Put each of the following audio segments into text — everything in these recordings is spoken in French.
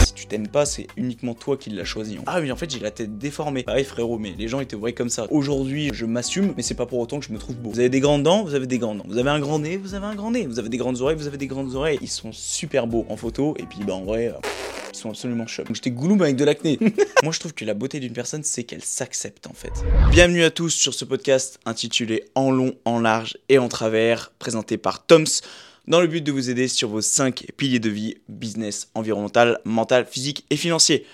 Si tu t'aimes pas, c'est uniquement toi qui l'as choisi. Ah oui, en fait, j'ai la tête déformée. Pareil, frérot, mais les gens étaient vrais comme ça. Aujourd'hui, je m'assume, mais c'est pas pour autant que je me trouve beau. Vous avez des grandes dents, vous avez des grandes dents. Vous avez un grand nez, vous avez un grand nez. Vous avez des grandes oreilles, vous avez des grandes oreilles. Ils sont super beaux en photo, et puis bah en vrai. Ils sont absolument chocs. Donc j'étais gouloum avec de l'acné. Moi je trouve que la beauté d'une personne c'est qu'elle s'accepte en fait. Bienvenue à tous sur ce podcast intitulé En long, en large et en travers, présenté par Toms dans le but de vous aider sur vos 5 piliers de vie, business, environnemental, mental, physique et financier.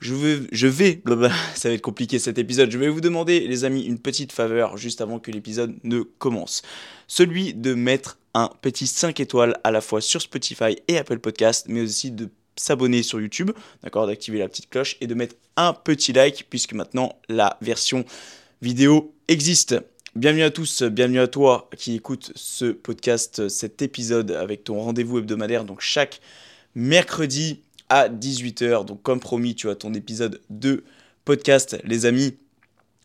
Je vais, je vais, ça va être compliqué cet épisode, je vais vous demander les amis une petite faveur juste avant que l'épisode ne commence. Celui de mettre un petit 5 étoiles à la fois sur Spotify et Apple Podcast, mais aussi de s'abonner sur YouTube, d'accord, d'activer la petite cloche et de mettre un petit like puisque maintenant la version vidéo existe. Bienvenue à tous, bienvenue à toi qui écoute ce podcast, cet épisode avec ton rendez-vous hebdomadaire, donc chaque mercredi à 18h. Donc comme promis, tu as ton épisode de podcast, les amis.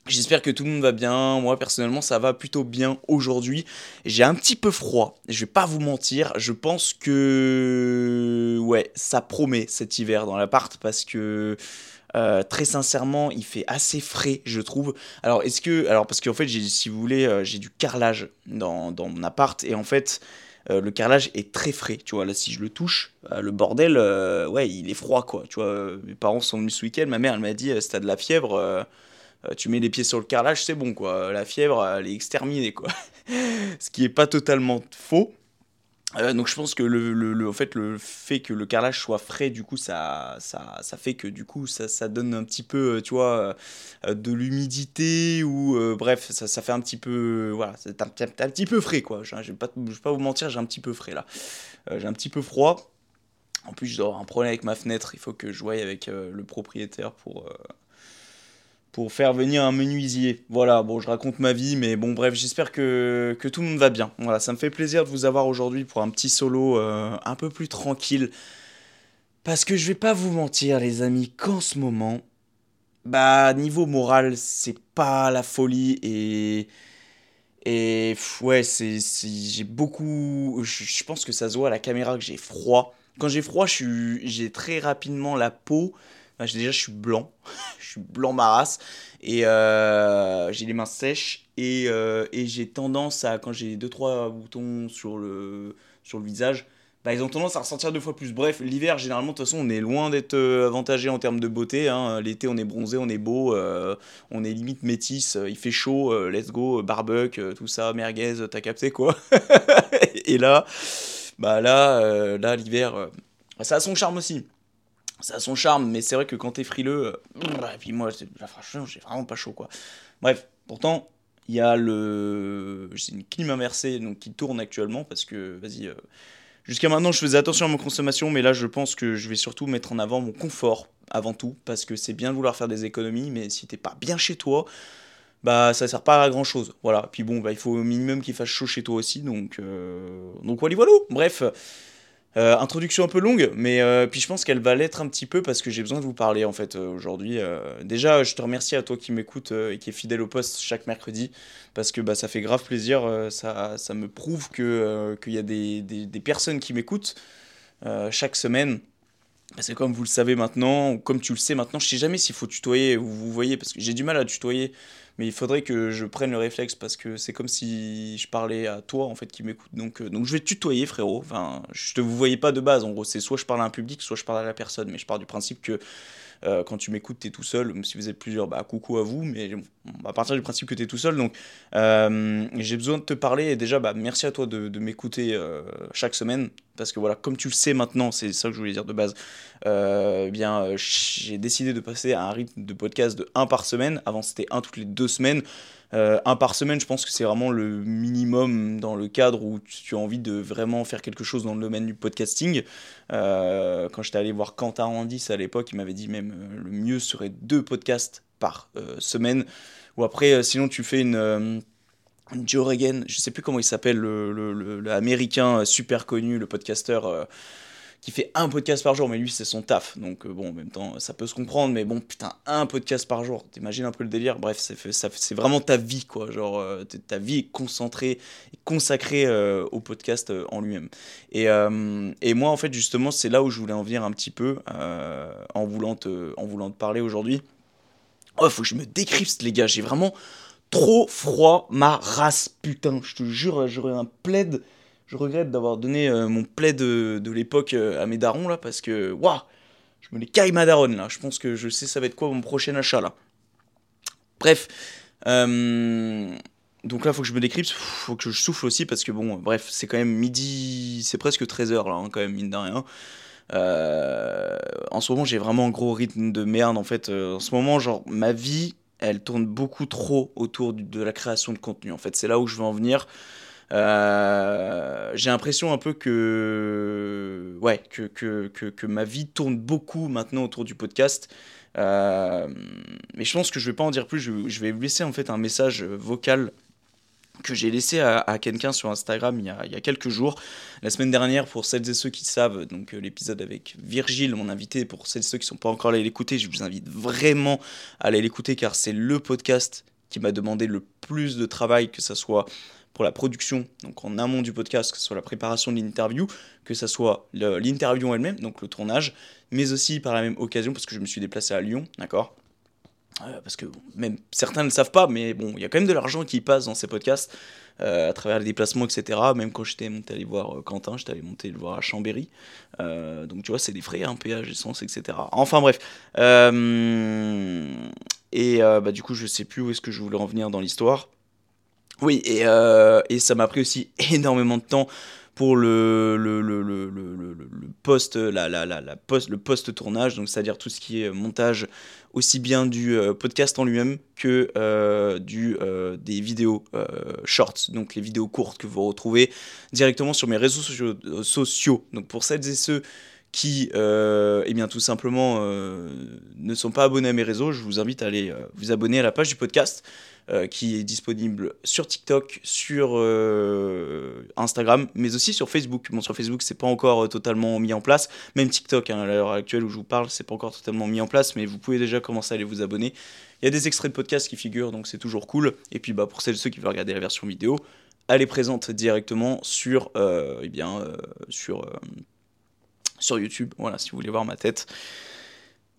J'espère que tout le monde va bien. Moi, personnellement, ça va plutôt bien aujourd'hui. J'ai un petit peu froid. Je vais pas vous mentir. Je pense que. Ouais, ça promet cet hiver dans l'appart parce que euh, très sincèrement, il fait assez frais, je trouve. Alors, est-ce que. Alors, parce qu'en fait, si vous voulez, euh, j'ai du carrelage dans, dans, mon appart. Et en fait, euh, le carrelage est très frais. Tu vois, là, si je le touche, le bordel, ouais, il est froid, quoi. Tu vois, mes parents sont venus ce week-end. Ma mère, elle m'a dit si t'as de la fièvre. tu mets les pieds sur le carrelage, c'est bon quoi. La fièvre, elle est exterminée quoi. Ce qui est pas totalement faux, euh, donc je pense que le, le, en fait, le fait que le carrelage soit frais, du coup, ça, ça, ça fait que du coup, ça, ça donne un petit peu, euh, tu vois, euh, de l'humidité ou bref, ça, ça fait un petit peu, voilà, c'est un, un, petit peu frais, quoi. Je ne vais, pas vous mentir, j'ai un petit peu frais là. j'ai un petit peu froid. En plus, je dois avoir un problème avec ma fenêtre. Il faut que je voie avec le propriétaire pour pour faire venir un menuisier. Voilà, bon, je raconte ma vie, mais bon, bref, j'espère que, tout le monde va bien. Voilà, ça me fait plaisir de vous avoir aujourd'hui pour un petit solo euh, un peu plus tranquille. Parce que je vais pas vous mentir, les amis, qu'en ce moment, bah, niveau moral, c'est pas la folie et. Et ouais, c'est, j'ai beaucoup. Je, pense que ça se voit à la caméra que j'ai froid. Quand j'ai froid, j'ai très rapidement la peau déjà, je suis blanc. je suis blanc ma. Et euh, j'ai les mains sèches. Et, euh, et j'ai tendance à, quand j'ai 2-3 boutons sur le, sur le visage, bah, ils ont tendance à ressentir deux fois plus. Bref, l'hiver, généralement, de toute façon, on est loin d'être euh, avantagé en termes de beauté. Hein. L'été, on est bronzé, on est beau, on est limite métis, il fait chaud, let's go, barbecue, tout ça, merguez, t'as capté quoi. et là, bah là, là l'hiver, ça a son charme aussi ça a son charme, mais c'est vrai que quand t'es frileux, euh, et puis moi, j'ai vraiment pas chaud, quoi. Bref, pourtant, il y a le. C'est une clim inversée qui tourne actuellement, parce que, vas-y. Euh, jusqu'à maintenant, je faisais attention à ma consommation, mais là, je pense que je vais surtout mettre en avant mon confort avant tout, parce que c'est bien de vouloir faire des économies, mais si t'es pas bien chez toi, bah ça sert pas à grand chose. Voilà. Puis bon, bah, il faut au minimum qu'il fasse chaud chez toi aussi, donc. Euh... Donc voilà, voilà. Bref. Euh, introduction un peu longue, mais euh, puis je pense qu'elle va l'être un petit peu parce que j'ai besoin de vous parler en fait euh, aujourd'hui. déjà, je te remercie à toi qui m'écoute et qui est fidèle au poste chaque mercredi parce que bah, ça fait grave plaisir. ça, ça me prouve qu'il y a des, des, des personnes qui m'écoutent chaque semaine. Parce que comme vous le savez maintenant, ou comme tu le sais maintenant, je sais jamais s'il faut tutoyer ou vous voyez, parce que j'ai du mal à tutoyer mais il faudrait que je prenne le réflexe parce que c'est comme si je parlais à toi en fait qui m'écoute. Donc, euh, je vais tutoyer frérot. Enfin, je te vous voyez pas de base en gros. C'est soit je parle à un public, soit je parle à la personne. Mais je pars du principe que euh, quand tu m'écoutes, tu es tout seul. Si vous êtes plusieurs, bah coucou à vous. Mais à partir du principe que tu es tout seul. Donc euh, j'ai besoin de te parler. Et déjà, bah, merci à toi de, m'écouter euh, chaque semaine. Parce que voilà, comme tu le sais maintenant, c'est ça que je voulais dire de base. Eh bien, j'ai décidé de passer à un rythme de podcast de un par semaine. Avant, c'était un toutes les deux semaines. Euh, un par semaine, je pense que c'est vraiment le minimum dans le cadre où tu as envie de vraiment faire quelque chose dans le domaine du podcasting. Euh, quand j'étais allé voir Quentin Randis à l'époque, il m'avait dit même euh, le mieux serait deux podcasts par semaine. Ou après, sinon tu fais une... Joe Rogan, je sais plus comment il s'appelle, le, super connu, le podcasteur qui fait un podcast par jour, mais lui c'est son taf. Donc euh, bon, en même temps, ça peut se comprendre, mais bon, putain, un podcast par jour, t'imagines un peu le délire? Bref, c'est vraiment ta vie, quoi. Genre, euh, ta vie est concentrée, consacrée euh, au podcast en lui-même. Et, moi, en fait, justement, c'est là où je voulais en venir un petit peu, en, voulant te, en voulant te parler aujourd'hui. Oh, faut que je me décrypte, les gars, j'ai vraiment trop froid, ma race, putain, je te jure, j'aurais un plaid je regrette d'avoir donné euh, mon plaid de, de l'époque euh, à mes darons là parce que waouh, je me les caille ma daronne là. Je pense que je sais ça va être quoi mon prochain achat là. Bref, euh, donc là faut que je me décrypte, faut que je souffle aussi parce que bon, bref, c'est quand même midi, c'est presque 13h là hein, quand même mine de rien. en ce moment j'ai vraiment un gros rythme de merde en fait. en ce moment genre ma vie elle tourne beaucoup trop autour de la création de contenu en fait. C'est là où je veux en venir. Euh, j'ai l'impression un peu que, ouais, que, que, que, ma vie tourne beaucoup maintenant autour du podcast. Euh, mais je pense que je vais pas en dire plus. Je, vais vous laisser en fait un message vocal que j'ai laissé à, quelqu'un sur Instagram il y, a, il y, a, quelques jours. La semaine dernière, pour celles et ceux qui savent, donc euh, l'épisode avec Virgile, mon invité, pour celles et ceux qui ne sont pas encore allés l'écouter, je vous invite vraiment à aller l'écouter car c'est le podcast qui m'a demandé le plus de travail, que ce soit pour la production, donc en amont du podcast, que ce soit la préparation de l'interview, que ce soit l'interview elle-même, donc le tournage, mais aussi par la même occasion, parce que je me suis déplacé à Lyon, d'accord? Euh, parce que même certains ne le savent pas, mais bon, il y a quand même de l'argent qui passe dans ces podcasts euh, à travers les déplacements, etc. Même quand j'étais monté aller voir euh, Quentin, j'étais allé monter le voir à Chambéry. donc tu vois, c'est des frais, un hein, péage, essence, etc. Enfin bref. et bah, du coup, je sais plus où est-ce que je voulais en venir dans l'histoire. Oui, et, euh, et ça m'a pris aussi énormément de temps pour le, le, le, le, le post, la, la, la, post, le post-tournage, donc c'est-à-dire tout ce qui est montage aussi bien du euh, podcast en lui-même que euh, du, des vidéos shorts, donc les vidéos courtes que vous retrouvez directement sur mes réseaux sociaux. sociaux. Donc pour celles et ceux qui, eh bien, tout simplement, ne sont pas abonnés à mes réseaux, je vous invite à aller vous abonner à la page du podcast. Euh, qui est disponible sur TikTok, sur euh, Instagram, mais aussi sur Facebook. Bon, sur Facebook, c'est pas encore euh, totalement mis en place. Même TikTok, hein, à l'heure actuelle où je vous parle, c'est pas encore totalement mis en place, mais vous pouvez déjà commencer à aller vous abonner. Il y a des extraits de podcasts qui figurent, donc c'est toujours cool. Et puis, bah, pour celles et ceux qui veulent regarder la version vidéo, elle est présente directement sur, eh bien, sur, sur YouTube. Voilà, si vous voulez voir ma tête.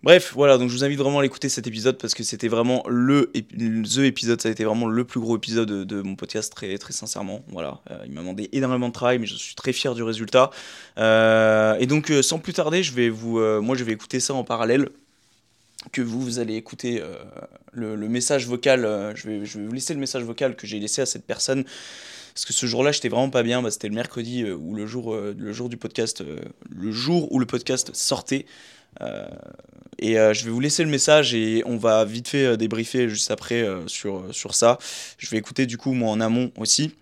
Bref, voilà, donc je vous invite vraiment à écouter cet épisode parce que c'était vraiment le the épisode, ça a été vraiment le plus gros épisode de, mon podcast, très, très sincèrement. Voilà, euh, il m'a demandé énormément de travail, mais je suis très fier du résultat. Euh, et donc, euh, sans plus tarder, je vais vous, moi, je vais écouter ça en parallèle. Que vous, vous allez écouter le, message vocal. je, vais, je vais vous laisser le message vocal que j'ai laissé à cette personne parce que ce jour-là, j'étais vraiment pas bien. Bah, c'était le mercredi ou le jour, le jour du podcast, le jour où le podcast sortait. Euh, et euh, je vais vous laisser le message et on va vite fait euh, débriefer juste après sur, sur ça. Je vais écouter du coup moi en amont aussi.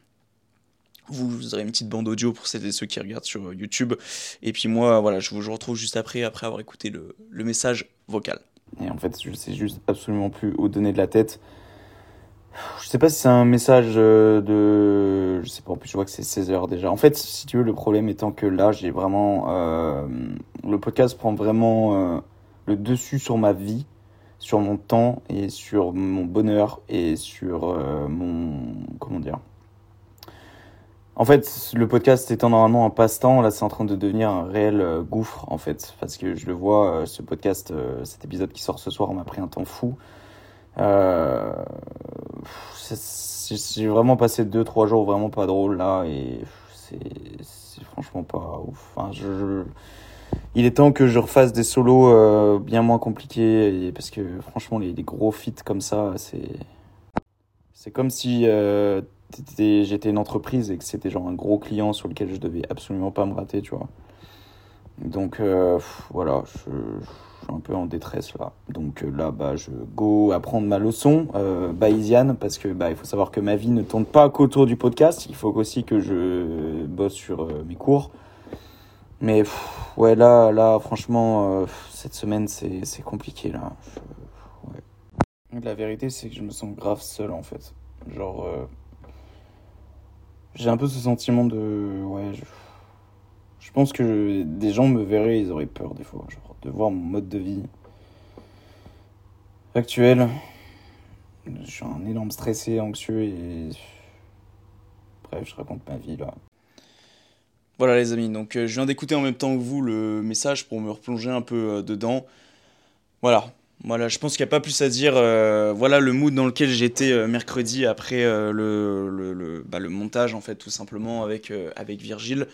Vous, aurez une petite bande audio pour celles et ceux qui regardent sur YouTube. Et puis moi, voilà, je vous retrouve juste après, après avoir écouté le, le message vocal. Et en fait, je sais juste absolument plus où donner de la tête. Je sais pas si c'est un message de. Je sais pas, en plus, je vois que c'est 16 heures déjà. En fait, si tu veux, le problème étant que là, j'ai vraiment. Euh, le podcast prend vraiment euh, le dessus sur ma vie, sur mon temps et sur mon bonheur et sur euh, mon. Comment dire En fait, le podcast étant normalement un passe-temps, là, c'est en train de devenir un réel gouffre, en fait. Parce que je le vois, ce podcast, cet épisode qui sort ce soir, m'a pris un temps fou. Euh, j'ai vraiment passé 2-3 jours vraiment pas drôle là et c'est franchement pas ouf. Enfin, je, il est temps que je refasse des solos euh, bien moins compliqués parce que franchement les, gros feats comme ça c'est c'est comme si euh, j'étais une entreprise et que c'était genre un gros client sur lequel je devais absolument pas me rater tu vois Donc voilà, un peu en détresse là. Donc là, bah, je go apprendre ma leçon euh, bayésienne parce que bah, il faut savoir que ma vie ne tourne pas qu'autour du podcast. Il faut aussi que je bosse sur mes cours. Mais ouais, là, là, franchement, cette semaine, c'est compliqué là. La vérité, c'est que je me sens grave seul en fait. Genre, euh, j'ai un peu ce sentiment de. Ouais, je, pense que des gens me verraient, ils auraient peur des fois, genre, de voir mon mode de vie actuel. Je suis un énorme stressé, anxieux et. Bref, je raconte ma vie là. Voilà les amis, donc euh, je viens d'écouter en même temps que vous le message pour me replonger un peu euh, dedans. Voilà, voilà, je pense qu'il n'y a pas plus à dire. Euh, voilà le mood dans lequel j'étais mercredi après le, le, le, bah, le, montage, en fait, tout simplement avec, avec Virgile.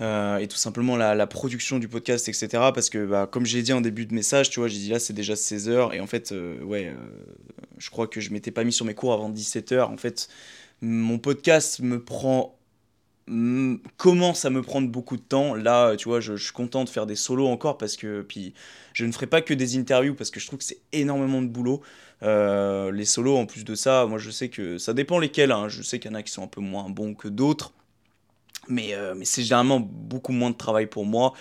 Et tout simplement la, production du podcast, etc. Parce que, bah, comme j'ai dit en début de message, tu vois, j'ai dit là, c'est déjà 16h. Et en fait, ouais, je crois que je m'étais pas mis sur mes cours avant 17h. En fait, mon podcast me prend commence à me prendre beaucoup de temps. Là, tu vois, je, suis content de faire des solos encore parce que puis je ne ferai pas que des interviews parce que je trouve que c'est énormément de boulot. Euh, les solos, en plus de ça, moi je sais que ça dépend lesquels. Hein. Je sais qu'il y en a qui sont un peu moins bons que d'autres, mais, euh, mais c'est généralement beaucoup moins de travail pour moi.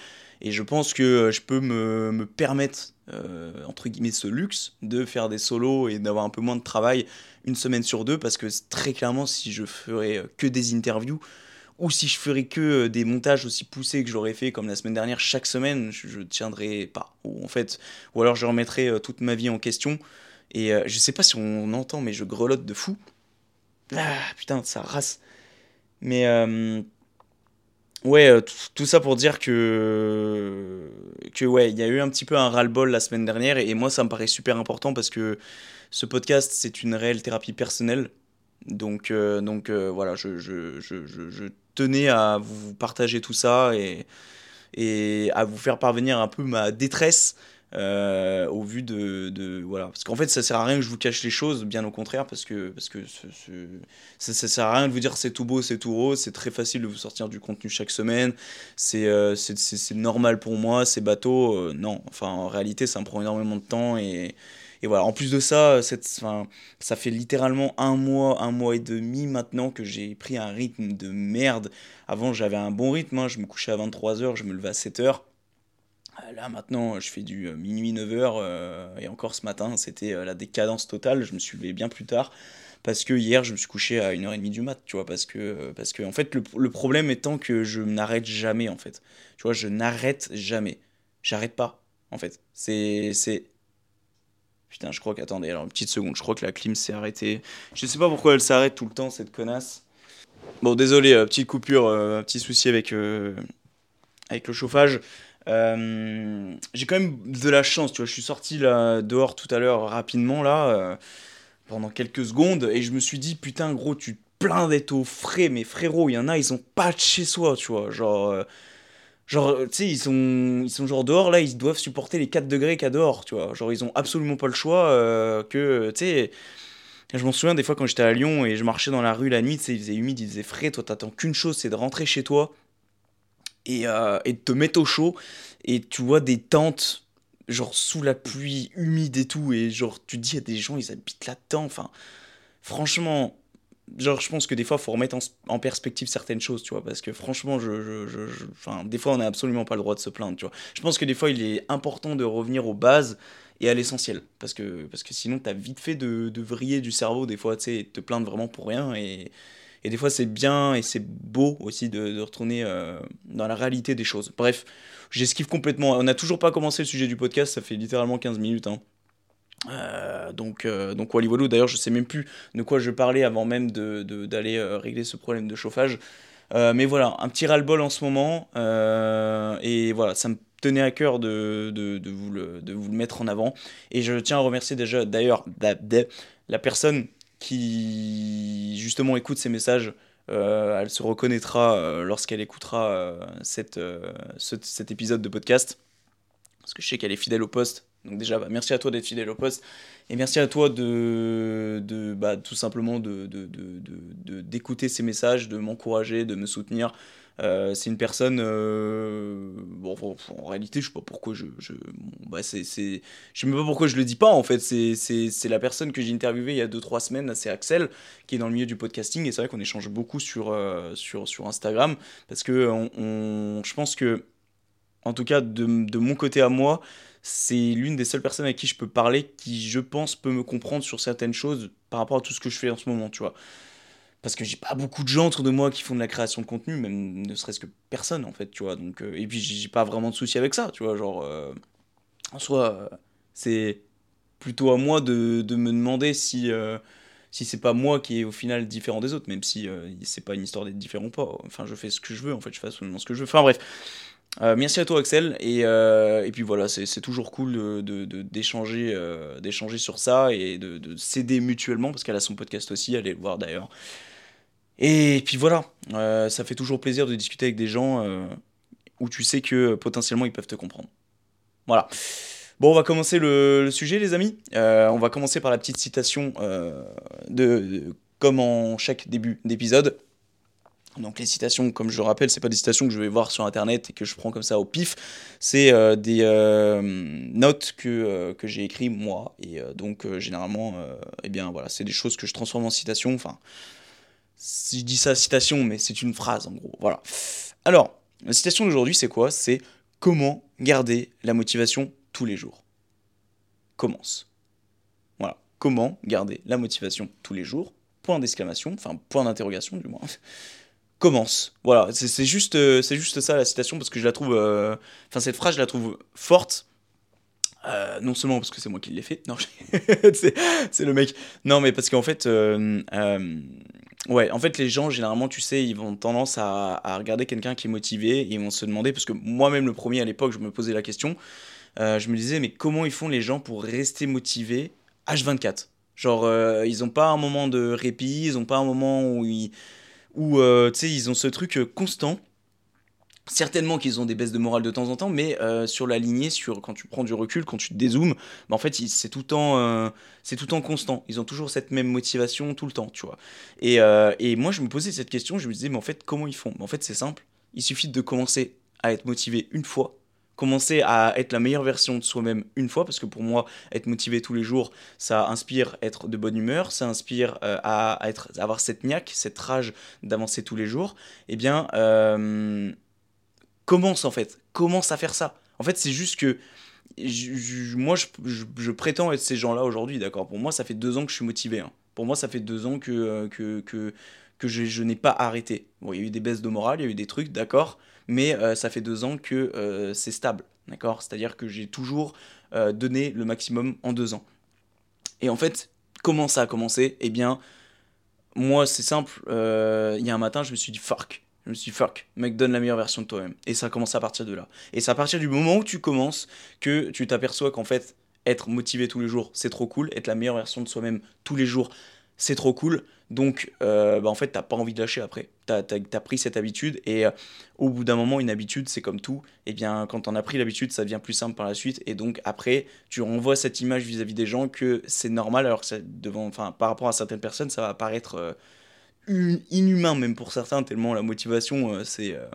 Et je pense que je peux me, me permettre, euh, entre guillemets, ce luxe de faire des solos et d'avoir un peu moins de travail une semaine sur deux parce que très clairement, si je ferais que des interviews, ou si je ferais que euh, des montages aussi poussés que j'aurais fait comme la semaine dernière chaque semaine, je, ne tiendrais pas. Ou en fait, ou alors je remettrais euh, toute ma vie en question. Et euh, je sais pas si on entend, mais je grelotte de fou. Ah putain, ça race. Mais ouais, tout ça pour dire que que ouais, il y a eu un petit peu un ras-le-bol la semaine dernière et moi ça me paraît super important parce que ce podcast c'est une réelle thérapie personnelle. Donc, donc voilà, je, je, je, je, tenais à vous partager tout ça et, et à vous faire parvenir un peu ma détresse euh, au vu de, voilà parce qu'en fait ça sert à rien que je vous cache les choses bien au contraire parce que parce que ça, ça, sert à rien de vous dire c'est tout beau c'est tout rose c'est très facile de vous sortir du contenu chaque semaine c'est euh, c'est normal pour moi c'est bateau euh, non enfin en réalité ça me prend énormément de temps et et voilà, en plus de ça, cette, ça fait littéralement un mois, un mois et demi maintenant que j'ai pris un rythme de merde. Avant, j'avais un bon rythme, hein. je me couchais à 23h, je me levais à 7h. Euh, là maintenant, je fais du euh, minuit 9h euh, et encore ce matin, c'était la décadence totale. Je me suis levé bien plus tard parce que hier, je me suis couché à 1h30 du mat, tu vois, parce que, parce que en fait, le, le problème étant que je n'arrête jamais, en fait. Tu vois, je n'arrête jamais. J'arrête pas, en fait. C'est Putain, je crois qu'attendez, alors une petite seconde, je crois que la clim s'est arrêtée. Je sais pas pourquoi elle s'arrête tout le temps, cette connasse. Bon, désolé, petite coupure, petit souci avec, avec le chauffage. J'ai quand même de la chance, tu vois. Je suis sorti là, dehors tout à l'heure rapidement, là, pendant quelques secondes, et je me suis dit, putain, gros, tu te plains d'être au frais, mais frérot, il y en a, ils ont pas de chez soi, tu vois. Genre Genre, tu sais, ils sont, ils sont genre dehors, là, ils doivent supporter les 4 degrés qu'il y a dehors, tu vois. Genre, ils ont absolument pas le choix euh, que, tu sais... Je m'en souviens des fois quand j'étais à Lyon et je marchais dans la rue la nuit, il faisait humide, il faisait frais, toi t'attends qu'une chose, c'est de rentrer chez toi et, euh, te mettre au chaud. Et tu vois des tentes genre sous la pluie, humide et tout. Et genre tu dis a des gens ils habitent là-dedans, enfin franchement genre je pense que des fois faut remettre en, perspective certaines choses tu vois. Parce que franchement je, je, des fois on n'a absolument pas le droit de se plaindre tu vois. Je pense que des fois il est important de revenir aux bases et à l'essentiel. Parce que parce que sinon t'as vite fait de, de vriller du cerveau des fois tu sais te plaindre vraiment pour rien. Et et des fois c'est bien et c'est beau aussi de, retourner euh, dans la réalité des choses bref j'esquive complètement on n'a toujours pas commencé le sujet du podcast ça fait littéralement 15 minutes hein. Euh, donc, euh, donc Wally Walou, d'ailleurs, je sais même plus de quoi je parlais avant même d'aller de, d'aller euh, régler ce problème de chauffage. mais voilà, un petit ras-le-bol en ce moment. et voilà, ça me tenait à cœur de, de, de, vous le, de vous le mettre en avant. Et je tiens à remercier déjà, d'ailleurs, la personne qui justement écoute ces messages. elle se reconnaîtra lorsqu'elle écoutera cette, cet épisode de podcast. Parce que je sais qu'elle est fidèle au poste donc déjà, bah, merci à toi d'être fidèle au poste. Et merci à toi de, de bah, tout simplement d'écouter de, de, de, ces messages, de m'encourager, de me soutenir. Euh, c'est une personne. euh, Bon, en réalité, je sais pas pourquoi je. je... bah, sais même pas pourquoi je le dis pas, en fait. C'est, c'est, la personne que j'ai interviewée il y a 2-3 semaines, c'est Axel, qui est dans le milieu du podcasting. Et c'est vrai qu'on échange beaucoup sur, euh, sur, sur Instagram. Parce que on, je pense que, en tout cas, de, de mon côté à moi, c'est l'une des seules personnes avec qui je peux parler qui, je pense, peut me comprendre sur certaines choses par rapport à tout ce que je fais en ce moment, tu vois. Parce que j'ai pas beaucoup de gens autour de moi qui font de la création de contenu, même ne serait-ce que personne en fait, tu vois. Donc, euh, et puis j'ai pas vraiment de souci avec ça, tu vois. Genre, euh, en soi, euh, c'est plutôt à moi de, de me demander si, euh, si c'est pas moi qui est au final différent des autres, même si c'est pas une histoire d'être différent ou pas. Enfin, je fais ce que je veux, en fait, je fais absolument ce que je veux. Enfin, bref. Merci à toi Axel et, et puis voilà c'est toujours cool de- de- de- d'échanger d'échanger sur ça et de, de s'aider mutuellement parce qu'elle a son podcast aussi allez le voir d'ailleurs et puis voilà euh, ça fait toujours plaisir de discuter avec des gens euh, où tu sais que euh, potentiellement ils peuvent te comprendre voilà bon on va commencer le, sujet les amis on va commencer par la petite citation de, comme en chaque début d'épisode donc les citations, comme je le rappelle, c'est pas des citations que je vais voir sur internet et que je prends comme ça au pif. C'est des notes que, que j'ai écrites moi. Et donc généralement, eh bien voilà, c'est des choses que je transforme en citations. Enfin, je dis ça citation, mais c'est une phrase en gros. Voilà. Alors, la citation d'aujourd'hui, c'est quoi? C'est comment garder la motivation tous les jours? Commence. Voilà. Comment garder la motivation tous les jours? Point d'exclamation, enfin point d'interrogation du moins commence. Voilà, c'est juste, euh, c'est juste ça la citation parce que je la trouve, euh, enfin cette phrase je la trouve forte. Euh, non seulement parce que c'est moi qui l'ai fait, non, c'est le mec. Non, mais parce qu'en fait, ouais, en fait les gens généralement, tu sais, ils vont tendance à, à regarder quelqu'un qui est motivé et ils vont se demander parce que moi-même le premier à l'époque, je me posais la question. euh, je me disais mais comment ils font les gens pour rester motivés H24 Genre euh, ils ont pas un moment de répit, ils ont pas un moment où ils où euh, tu sais ils ont ce truc constant certainement qu'ils ont des baisses de morale de temps en temps mais euh, sur la lignée sur quand tu prends du recul quand tu te dézoomes bah, en fait c'est tout le temps euh, c'est tout le temps constant. Ils ont toujours cette même motivation tout le temps tu vois. Et, euh, et moi je me posais cette question je me disais mais en fait comment ils font? Mais en fait c'est simple. Il suffit de commencer à être motivé une fois commencer à être la meilleure version de soi-même une fois parce que pour moi être motivé tous les jours ça inspire être de bonne humeur ça inspire à, être avoir cette niaque cette rage d'avancer tous les jours. Eh bien commence en fait commence à faire ça en fait c'est juste que moi je, prétends être ces gens-là aujourd'hui d'accord? Pour moi ça fait deux ans que je suis motivé hein. pour moi ça fait deux ans que euh, que, que, je, n'ai pas arrêté bon il y a eu des baisses de morale il y a eu des trucs d'accord? Mais euh, ça fait deux ans que euh, c'est stable d'accord? C'est à dire que j'ai toujours donné le maximum en deux ans et en fait comment ça a commencé? Eh bien moi, c'est simple. il y a un matin, je me suis dit fuck. Je me suis dit fuck, mec, donne la meilleure version de toi-même. Et ça a commencé à partir de là. Et c'est à partir du moment où tu commences que tu t'aperçois qu'en fait, être motivé tous les jours, c'est trop cool. Être la meilleure version de soi-même tous les jours, c'est trop cool. Donc, euh, bah, en fait, t'as pas envie de lâcher après. T'as as, pris cette habitude et euh, au bout d'un moment, une habitude, c'est comme tout. Et bien, quand t'en as pris l'habitude, ça devient plus simple par la suite. Et donc, après, tu renvoies cette image vis-à-vis des gens que c'est normal, alors que devant, par rapport à certaines personnes, ça va paraître euh, inhumain, même pour certains, tellement la motivation, euh, c'est. euh,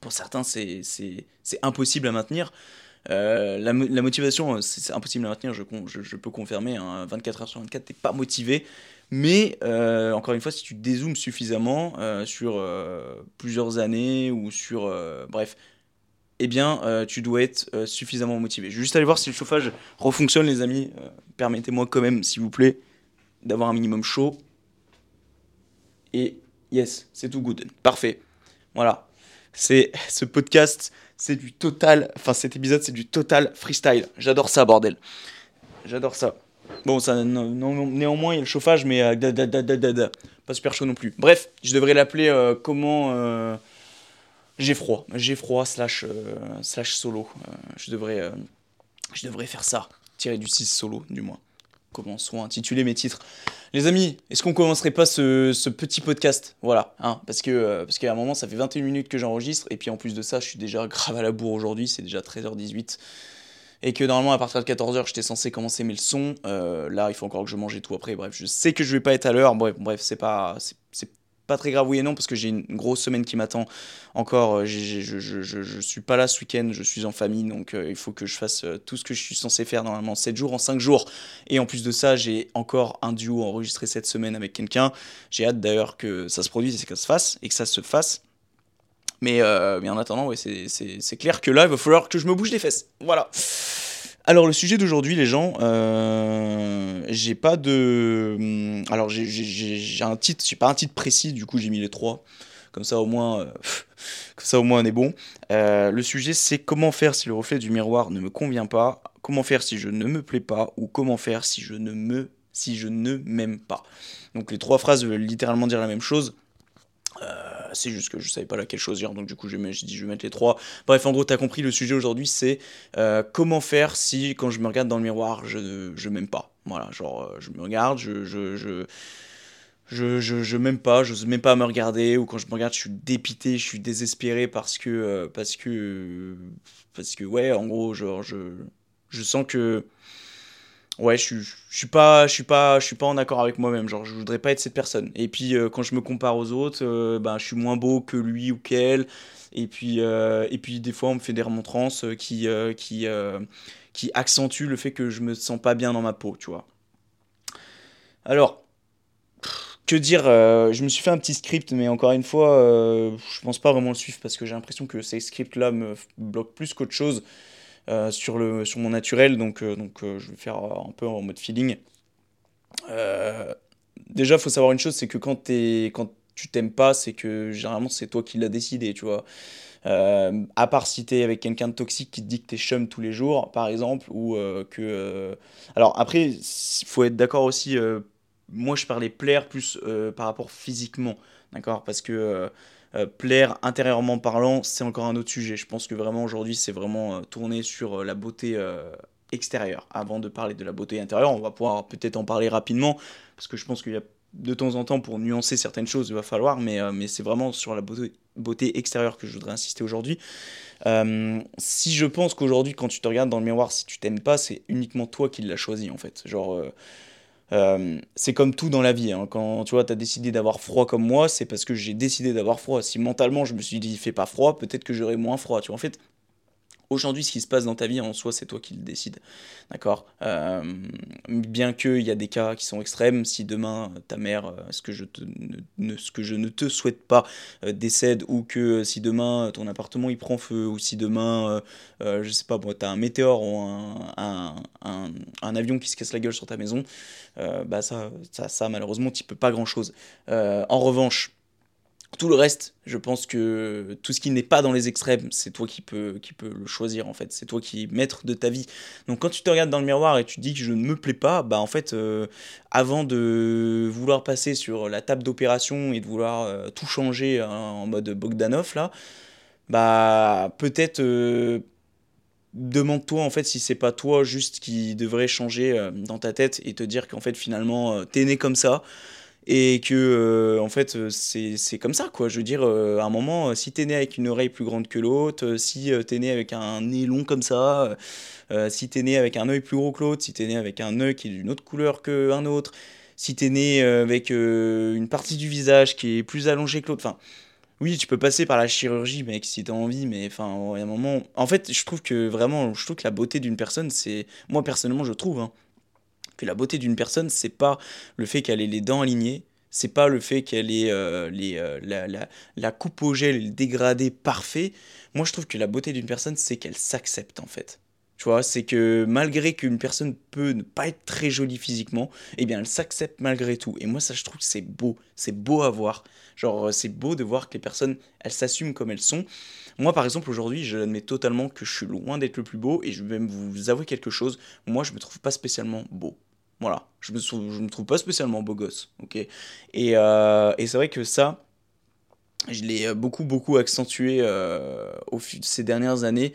pour certains, c'est impossible à maintenir. Euh, la, mo- la motivation, c'est impossible à maintenir, je, je, peux confirmer. hein, 24 heures sur 24, t'es pas motivé. Mais encore une fois, si tu dézoomes suffisamment sur plusieurs années ou sur. bref, eh bien, tu dois être suffisamment motivé. Je vais juste aller voir si le chauffage refonctionne, les amis. Permettez-moi quand même, s'il vous plaît, d'avoir un minimum chaud. Et yes, c'est tout good. Parfait. Voilà. C'est ce podcast, c'est du total. Enfin, cet épisode, c'est du total freestyle. J'adore ça, bordel. J'adore ça. Bon, ça, néanmoins, il y a le chauffage, mais euh, pas super chaud non plus. Bref, je devrais l'appeler euh, comment euh, J'ai froid. J'ai froid slash, slash solo. Je, devrais, je devrais faire ça. Tirer du 6 solo, du moins. Comment sont intitulés mes titres. Les amis, est-ce qu'on commencerait pas ce, petit podcast? Voilà, hein, parce que euh, parce qu'à un moment, ça fait 21 minutes que j'enregistre, et puis en plus de ça, je suis déjà grave à la bourre aujourd'hui, c'est déjà 13h18. Et que normalement, à partir de 14h, j'étais censé commencer mes leçons. Euh, là, il faut encore que je mange et tout après. Bref, je sais que je vais pas être à l'heure. Bref, bref c'est pas. Pas très grave, oui et non, parce que j'ai une grosse semaine qui m'attend encore. Euh, je, je, suis pas là ce week-end, je suis en famille, donc euh, il faut que je fasse euh, tout ce que je suis censé faire normalement 7 jours en 5 jours. Et en plus de ça, j'ai encore un duo enregistré cette semaine avec quelqu'un. J'ai hâte d'ailleurs que ça se produise et que ça se fasse, et que ça se fasse. Mais, mais en attendant, ouais, c'est clair que là, il va falloir que je me bouge les fesses. Voilà. Alors le sujet d'aujourd'hui, les gens, euh, j'ai pas de, hum, alors j'ai un titre, j'ai pas un titre précis, du coup j'ai mis les trois, comme ça au moins, euh, comme ça au moins on est bon. Euh, le sujet c'est comment faire si le reflet du miroir ne me convient pas, comment faire si je ne me plais pas, ou comment faire si je ne me, si je ne m'aime pas. Donc les trois phrases veulent littéralement dire la même chose. C'est juste que je savais pas laquelle choisir, donc du coup j'ai dit je vais mettre les trois. Bref, en gros, tu as compris, le sujet aujourd'hui c'est euh, comment faire si quand je me regarde dans le miroir, je, je m'aime pas. Voilà, genre euh, je me regarde, je, je, je je, je, je m'aime pas, j'ose même pas me regarder, ou quand je me regarde, je suis dépité, je suis désespéré parce que, parce que, parce que, ouais, en gros, genre, je, je sens que, ouais, je, je, suis pas, je suis pas, je suis pas en accord avec moi-même. Genre, je voudrais pas être cette personne. Et puis, euh, quand je me compare aux autres, euh, ben, je suis moins beau que lui ou qu'elle. Et puis, euh, et puis, des fois, on me fait des remontrances qui, qui, qui accentuent le fait que je me sens pas bien dans ma peau, tu vois. Alors, que dire Je me suis fait un petit script, mais encore une fois, je pense pas vraiment le suivre parce que j'ai l'impression que ces scripts-là me bloquent plus qu'autre chose. Euh, sur, le, sur mon naturel, donc, euh, donc euh, je vais faire un peu en mode feeling. déjà, il faut savoir une chose, c'est que quand, es, quand tu t'aimes pas, c'est que généralement c'est toi qui l'as décidé, tu vois. à part si t'es avec quelqu'un de toxique qui te dit que t'es chum tous les jours, par exemple, ou que... Alors après, faut être d'accord aussi, moi je parlais plaire plus par rapport physiquement, d'accord Parce que euh, plaire intérieurement parlant, c'est encore un autre sujet. Je pense que vraiment aujourd'hui, c'est vraiment euh, tourné sur euh, la beauté extérieure. Avant de parler de la beauté intérieure, on va pouvoir peut-être en parler rapidement, parce que je pense qu'il y a de temps en temps, pour nuancer certaines choses, il va falloir, mais, mais c'est vraiment sur la beauté, extérieure que je voudrais insister aujourd'hui. si je pense qu'aujourd'hui, quand tu te regardes dans le miroir, si tu t'aimes pas, c'est uniquement toi qui l'as choisi, en fait. Genre, c'est comme tout dans la vie. Hein. Quand tu vois, as décidé d'avoir froid comme moi, c'est parce que j'ai décidé d'avoir froid. Si mentalement je me suis dit, il fait pas froid, peut-être que j'aurai moins froid. Tu vois, en fait, Aujourd'hui, ce qui se passe dans ta vie en soi, c'est toi qui le décides. D'accord? Euh, Bien qu'il y a des cas qui sont extrêmes, si demain ta mère, euh, ce que je, ne, ce que je ne te souhaite pas, euh, décède, ou que si demain ton appartement il prend feu, ou si demain, je sais pas, tu as un météore ou un, un, un, avion qui se casse la gueule sur ta maison, bah ça, ça, ça malheureusement, tu peux pas grand chose. en revanche, tout le reste, je pense que tout ce qui n'est pas dans les extrêmes, c'est toi qui peux, qui peux le choisir en fait. C'est toi qui es maître de ta vie. Donc quand tu te regardes dans le miroir et tu dis que je ne me plais pas, bah en fait, euh, avant de vouloir passer sur la table d'opération et de vouloir euh, tout changer en mode Bogdanov là, bah peut-être euh, demande-toi en fait si c'est pas toi juste qui devrait changer dans ta tête et te dire qu'en fait finalement t'es né comme ça et que euh, en fait euh, c'est comme ça quoi. Je veux dire euh, à un moment si t'es né avec une oreille plus grande que l'autre si t'es né avec un nez long comme ça si t'es né avec un œil plus gros que l'autre si t'es né avec un œil qui est d'une autre couleur qu'un autre si t'es né avec une partie du visage qui est plus allongée que l'autre enfin oui tu peux passer par la chirurgie mec si t'as envie mais enfin à un moment en fait je trouve que vraiment je trouve que la beauté d'une personne c'est moi personnellement je trouve hein, que la beauté d'une personne, c'est pas le fait qu'elle ait les dents alignées, c'est pas le fait qu'elle ait euh, les, euh, la, la, la, coupe au gel le dégradé parfait. Moi, je trouve que la beauté d'une personne, c'est qu'elle s'accepte en fait. Tu vois, c'est que malgré qu'une personne peut ne pas être très jolie physiquement, eh bien, elle s'accepte malgré tout. Et moi, ça, je trouve que c'est beau. C'est beau à voir. Genre, c'est beau de voir que les personnes, elles s'assument comme elles sont. Moi, par exemple, aujourd'hui, je l'admets totalement que je suis loin d'être le plus beau. Et je vais même vous avouer quelque chose. Moi, je me trouve pas spécialement beau. Voilà, je me, je me trouve pas spécialement beau gosse, ok? Et, euh, et c'est vrai que ça, je l'ai euh, beaucoup, beaucoup accentué euh, au fil de ces dernières années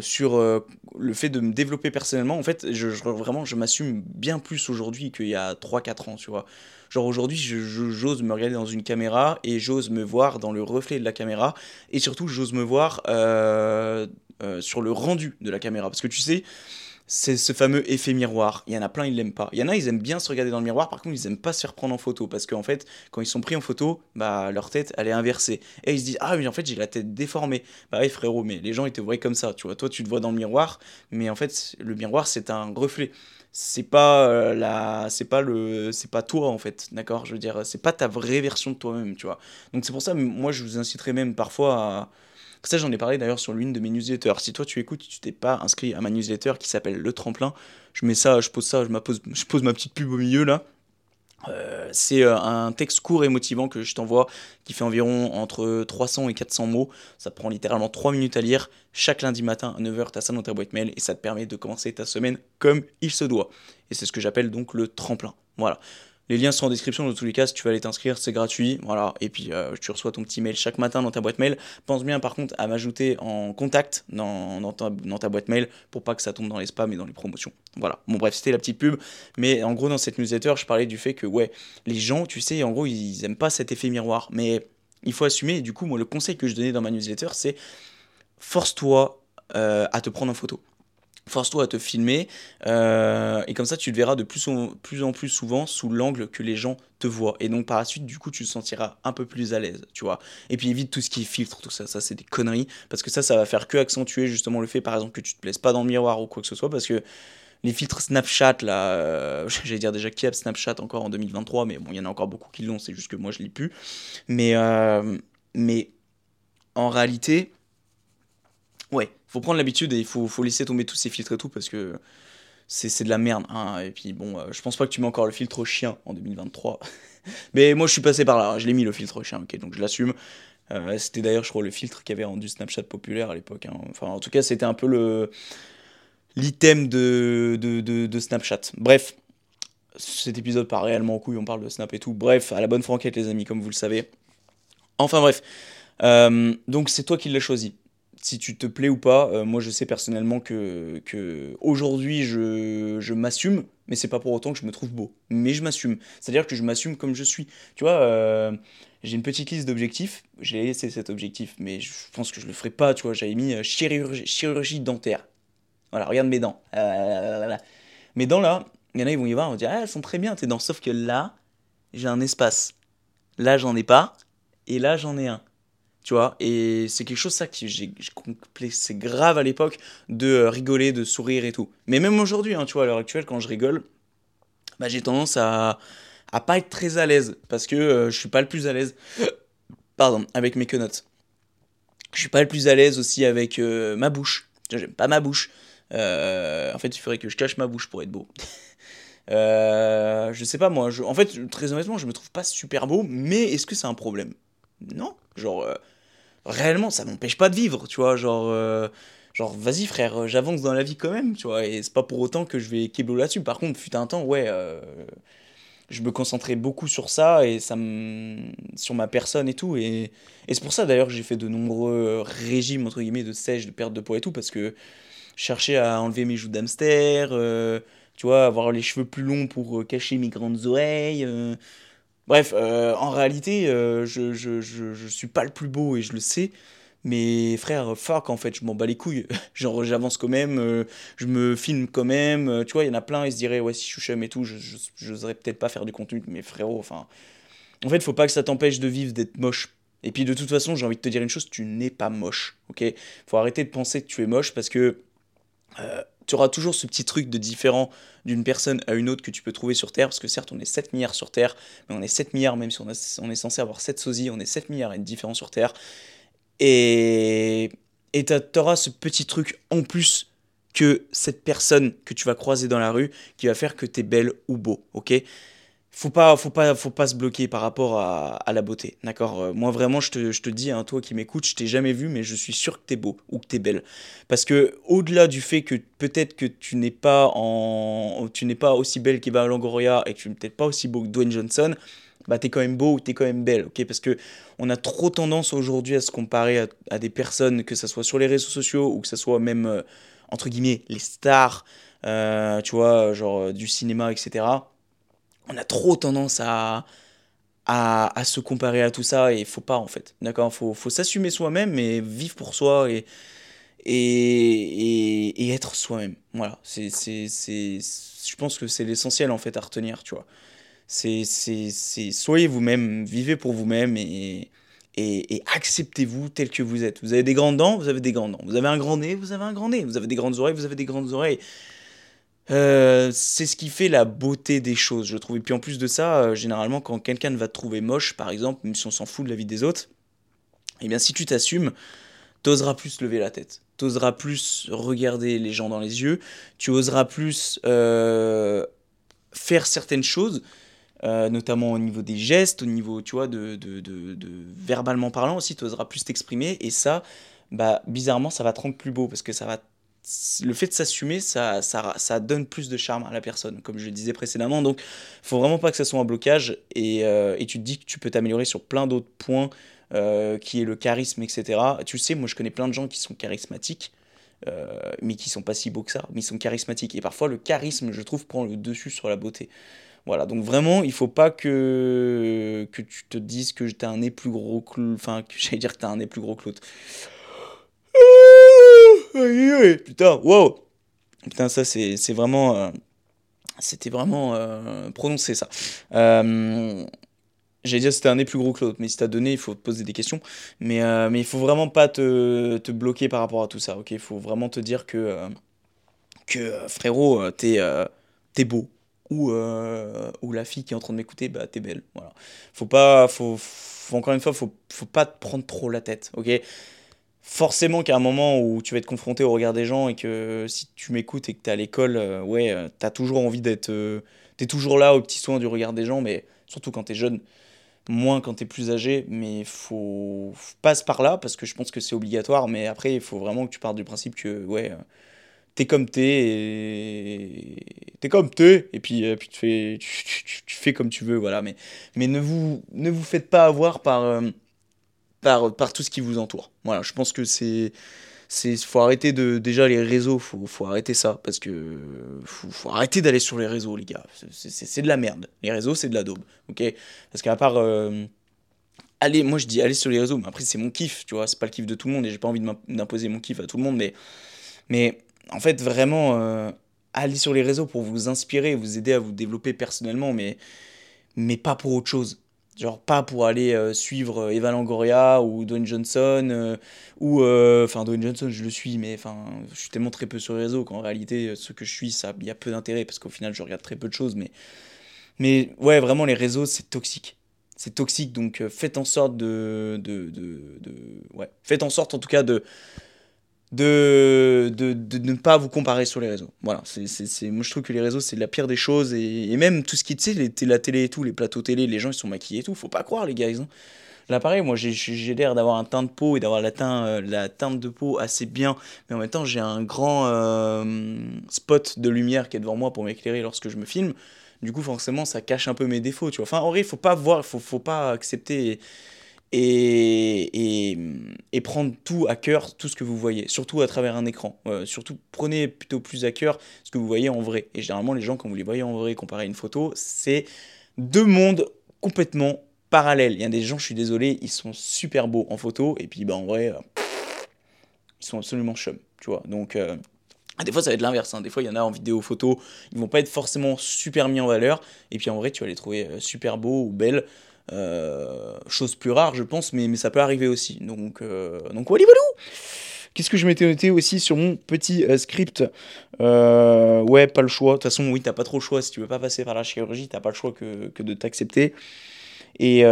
sur le fait de me développer personnellement. En fait, je, vraiment, je m'assume bien plus aujourd'hui qu'il y a 3-4 ans, tu vois. Genre aujourd'hui, j'ose me regarder dans une caméra et j'ose me voir dans le reflet de la caméra. Et surtout, j'ose me voir sur le rendu de la caméra. Parce que tu sais, c'est ce fameux effet miroir. Il y en a plein, ils l'aiment pas. Il y en a, ils aiment bien se regarder dans le miroir, par contre, ils aiment pas se faire prendre en photo parce qu'en fait, quand ils sont pris en photo, bah leur tête, elle est inversée. Et ils se disent "Ah, mais en fait, j'ai la tête déformée." Bah oui, frérot, mais les gens ils te voient comme ça, tu vois. Toi, tu te vois dans le miroir, mais en fait, le miroir, c'est un reflet. C'est pas euh, la c'est pas le c'est pas toi en fait, d'accord? Je veux dire, c'est pas ta vraie version de toi-même, tu vois. Donc c'est pour ça moi je vous inciterai même parfois à ça, j'en ai parlé d'ailleurs sur l'une de mes newsletters. Si toi tu écoutes, tu t'es pas inscrit à ma newsletter qui s'appelle Le Tremplin, je mets ça, je pose ça, je, pose, je pose ma petite pub au milieu là. Euh, c'est euh, un texte court et motivant que je t'envoie qui fait environ entre 300 et 400 mots. Ça prend littéralement 3 minutes à lire. Chaque lundi matin à 9h, tu as ça dans ta boîte mail et ça te permet de commencer ta semaine comme il se doit. Et c'est ce que j'appelle donc le tremplin. Voilà. Les liens sont en description dans tous les cas, si tu veux aller t'inscrire, c'est gratuit. Voilà, et puis euh, tu reçois ton petit mail chaque matin dans ta boîte mail. Pense bien par contre à m'ajouter en contact dans, ta, boîte mail pour pas que ça tombe dans les spams et dans les promotions. Voilà, bon bref, c'était la petite pub. Mais en gros, dans cette newsletter, je parlais du fait que, ouais, les gens, tu sais, en gros, ils aiment pas cet effet miroir. Mais il faut assumer, et du coup, moi, le conseil que je donnais dans ma newsletter, c'est force-toi euh, à te prendre en photo force-toi à te filmer, euh, et comme ça tu te verras de plus en, plus en plus souvent sous l'angle que les gens te voient. Et donc par la suite, du coup, tu te sentiras un peu plus à l'aise, tu vois. Et puis évite tout ce qui est filtre, tout ça, ça c'est des conneries, parce que ça, ça va faire que accentuer justement le fait, par exemple, que tu te plaises pas dans le miroir ou quoi que ce soit, parce que les filtres Snapchat, là, euh, j'allais dire déjà qui a Snapchat encore en 2023, mais bon, il y en a encore beaucoup qui l'ont, c'est juste que moi je l'ai plus. Mais, euh, mais en réalité, ouais, faut prendre l'habitude et il faut, faut, laisser tomber tous ces filtres et tout parce que c'est de la merde. Hein. Et puis bon, euh, je pense pas que tu mets encore le filtre chien en 2023. Mais moi je suis passé par là, je l'ai mis le filtre chien, ok, donc je l'assume. Euh, c'était d'ailleurs, je crois, le filtre qui avait rendu Snapchat populaire à l'époque. Hein. Enfin, en tout cas, c'était un peu le l'item de, de, de, Snapchat. Bref, cet épisode part réellement au couille, on parle de Snap et tout. Bref, à la bonne franquette, les amis, comme vous le savez. Enfin bref, euh, donc c'est toi qui l'as choisi si tu te plais ou pas, euh, moi je sais personnellement que, aujourd'hui je, m'assume, mais c'est pas pour autant que je me trouve beau. Mais je m'assume. C'est-à-dire que je m'assume comme je suis. Tu vois, euh, j'ai une petite liste d'objectifs. J'ai laissé cet objectif, mais je pense que je le ferai pas. Tu vois, j'avais mis euh, chirurgie, dentaire. Voilà, regarde mes dents. mes dents là, il y en a, ils vont y voir, on va dire, ah, elles sont très bien tes dents. Sauf que là, j'ai un espace. Là, j'en ai pas. Et là, j'en ai un. Tu vois, et c'est quelque chose ça qui j'ai c'est grave à l'époque de euh, rigoler, de sourire et tout. Mais même aujourd'hui, hein, tu vois, à l'heure actuelle, quand je rigole, bah, j'ai tendance à, à pas être très à l'aise parce que euh, je suis pas le plus à l'aise. Pardon, avec mes quenottes. Je suis pas le plus à l'aise aussi avec euh, ma bouche. J'aime pas ma bouche. en fait, il faudrait que je cache ma bouche pour être beau. je sais pas moi. Je, en fait, très honnêtement, je me trouve pas super beau, mais est-ce que c'est un problème? Non. Genre, réellement, ça m'empêche pas de vivre, tu vois, genre, euh, vas-y frère, j'avance dans la vie quand même, tu vois, et c'est pas pour autant que je vais kéblo là-dessus. Par contre, fut un temps, ouais, euh, je me concentrais beaucoup sur ça et ça sur ma personne et tout, et, c'est pour ça d'ailleurs que j'ai fait de nombreux régimes, entre guillemets, de sèche, de perte de poids et tout, parce que je cherchais à enlever mes joues d'hamster, euh, tu vois, avoir les cheveux plus longs pour cacher mes grandes oreilles. Bref, euh, en réalité, euh, je, je, je, suis pas le plus beau et je le sais. Mais frère, fuck, en fait, je m'en bats les couilles. Genre, j'avance quand même, euh, je me filme quand même. tu vois, il y en a plein, ils se diraient, ouais, si je suis chum et tout, je j'oserais peut-être pas faire du contenu. Mais frérot, enfin. En fait, faut pas que ça t'empêche de vivre, d'être moche. Et puis, de toute façon, j'ai envie de te dire une chose, tu n'es pas moche, ok? Faut arrêter de penser que tu es moche parce que tu auras toujours ce petit truc de différent d'une personne à une autre que tu peux trouver sur Terre, parce que certes on est 7 milliards sur Terre, mais on est 7 milliards, même si on, est censé avoir 7 sosies, on est 7 milliards et différents sur Terre. Et et tu auras ce petit truc en plus que cette personne que tu vas croiser dans la rue qui va faire que tu es belle ou beau, ok? Faut pas, faut pas, faut pas se bloquer par rapport à, la beauté, d'accord? Euh, Moi vraiment, je te, je te dis, hein, toi qui m'écoutes, je t'ai jamais vu, mais je suis sûr que tu es beau ou que tu es belle, parce que au-delà du fait que peut-être que tu n'es pas en, tu n'es pas aussi belle qu'Eva Longoria et que tu n'es peut-être pas aussi beau que Dwayne Johnson, bah es quand même beau ou es quand même belle, ok? Parce que on a trop tendance aujourd'hui à se comparer à, des personnes, que ce soit sur les réseaux sociaux ou que ce soit même euh, entre guillemets les stars, euh, tu vois, genre du cinéma, etc on a trop tendance à, à, se comparer à tout ça et il faut pas en fait. D'accord? Faut, faut s'assumer soi-même et vivre pour soi et, et, et, être soi-même. Voilà, c'est, c'est, c'est, je pense que c'est l'essentiel en fait à retenir, tu vois. C'est, c'est, c'est soyez vous-même, vivez pour vous-même et, et, et acceptez-vous tel que vous êtes. Vous avez des grandes dents, vous avez des grandes dents. Vous avez un grand nez, vous avez un grand nez. Vous avez des grandes oreilles, vous avez des grandes oreilles. Euh, c'est ce qui fait la beauté des choses, je trouve. Et puis en plus de ça, euh, généralement, quand quelqu'un va te trouver moche, par exemple, même si on s'en fout de la vie des autres, eh bien si tu t'assumes, t'oseras plus lever la tête. T'oseras plus regarder les gens dans les yeux. Tu oseras plus euh, faire certaines choses, notamment au niveau des gestes, au niveau, tu vois, de, de, de, verbalement parlant aussi, tu oseras plus t'exprimer. Et ça, bah, bizarrement, ça va te rendre plus beau parce que ça va le fait de s'assumer, ça, ça, donne plus de charme à la personne, comme je le disais précédemment. Donc, faut vraiment pas que ça soit un blocage. Et, euh, et tu te dis que tu peux t'améliorer sur plein d'autres points, euh, qui est le charisme, etc. Tu sais, moi, je connais plein de gens qui sont charismatiques, euh, mais qui sont pas si beaux que ça, mais ils sont charismatiques. Et parfois, le charisme, je trouve, prend le dessus sur la beauté. Voilà, donc vraiment, il faut pas que, que tu te dises que tu as un nez plus gros. Enfin, j'allais dire que tu as un nez plus gros que l'autre. Putain, wow. Putain, ça, c'est vraiment. Euh, c'était vraiment euh, prononcé, ça. Euh, J'allais dire c'était un nez plus gros que l'autre, mais si t'as donné, il faut te poser des questions. Mais, euh, mais il faut vraiment pas te, te, bloquer par rapport à tout ça, ok? Il faut vraiment te dire que, que frérot, t'es es beau. Ou, ou la fille qui est en train de m'écouter, bah t'es belle. Voilà. Faut pas. Faut, encore une fois, faut, faut pas te prendre trop la tête, ok? Forcément qu'à un moment où tu vas être confronté au regard des gens et que si tu m'écoutes et que tu es à l'école, euh, ouais, euh, tu as toujours envie d'être. Euh, tu es toujours là au petit soin du regard des gens, mais surtout quand tu es jeune, moins quand tu es plus âgé, mais faut, passe par là parce que je pense que c'est obligatoire, mais après, il faut vraiment que tu partes du principe que, ouais, t'es comme t'es et t'es comme t'es et puis, puis tu, fais, tu, fais comme tu veux, voilà, mais, mais ne, vous, ne vous faites pas avoir par par, par tout ce qui vous entoure. Voilà, je pense que c'est c'est faut arrêter de déjà les réseaux faut, faut arrêter ça parce que faut, faut arrêter d'aller sur les réseaux les gars. C'est de la merde. Les réseaux c'est de la daube ok? Parce qu'à part euh, moi je dis aller sur les réseaux mais après c'est mon kiff tu vois? C'est pas le kiff de tout le monde et j'ai pas envie d'imposer mon kiff à tout le monde mais mais en fait vraiment euh, aller sur les réseaux pour vous inspirer vous aider à vous développer personnellement mais mais pas pour autre chose Genre pas pour aller euh, suivre euh, Eva Longoria ou Dwayne Johnson euh, ou enfin Dwayne Johnson je le suis mais enfin je suis tellement très peu sur les réseaux qu'en réalité ce que je suis ça il y a peu d'intérêt parce qu'au final je regarde très peu de choses mais mais ouais vraiment les réseaux c'est toxique. C'est toxique donc faites en sorte de, de, de, de ouais. Faites en sorte en tout cas de de, de, de, ne pas vous comparer sur les réseaux. Voilà, c'est, c'est, moi je trouve que les réseaux c'est la pire des choses et, et même tout ce qui, tu sais, la télé et tout, les plateaux télé, les gens ils sont maquillés et tout, faut pas croire les gars. Hein. Là pareil, moi j'ai, l'air d'avoir un teint de peau et d'avoir la, euh, la teinte de peau assez bien, mais en même temps j'ai un grand euh, spot de lumière qui est devant moi pour m'éclairer lorsque je me filme. Du coup forcément ça cache un peu mes défauts, tu vois. Enfin en vrai, faut pas voir, faut, faut pas accepter et, prendre tout à cœur, tout ce que vous voyez, surtout à travers un écran. Euh, surtout, prenez plutôt plus à cœur ce que vous voyez en vrai. Et généralement, les gens, quand vous les voyez en vrai comparé à une photo, c'est deux mondes complètement parallèles. Il y a des gens, je suis désolé, ils sont super beaux en photo, et puis bah, en vrai, euh, ils sont absolument chum, tu vois. Donc, euh, des fois, ça va être l'inverse. Hein. Des fois, il y en a en vidéo, photo, ils vont pas être forcément super mis en valeur, et puis en vrai, tu vas les trouver super beaux ou belles. Euh, chose plus rare, je pense, mais, mais ça peut arriver aussi. Donc, euh, donc voilà. Qu'est-ce que je m'étais noté aussi sur mon petit euh, script? Ouais, pas le choix. De toute façon, oui, t'as pas trop le choix. Si tu veux pas passer par la chirurgie, t'as pas le choix que, que de t'accepter. Et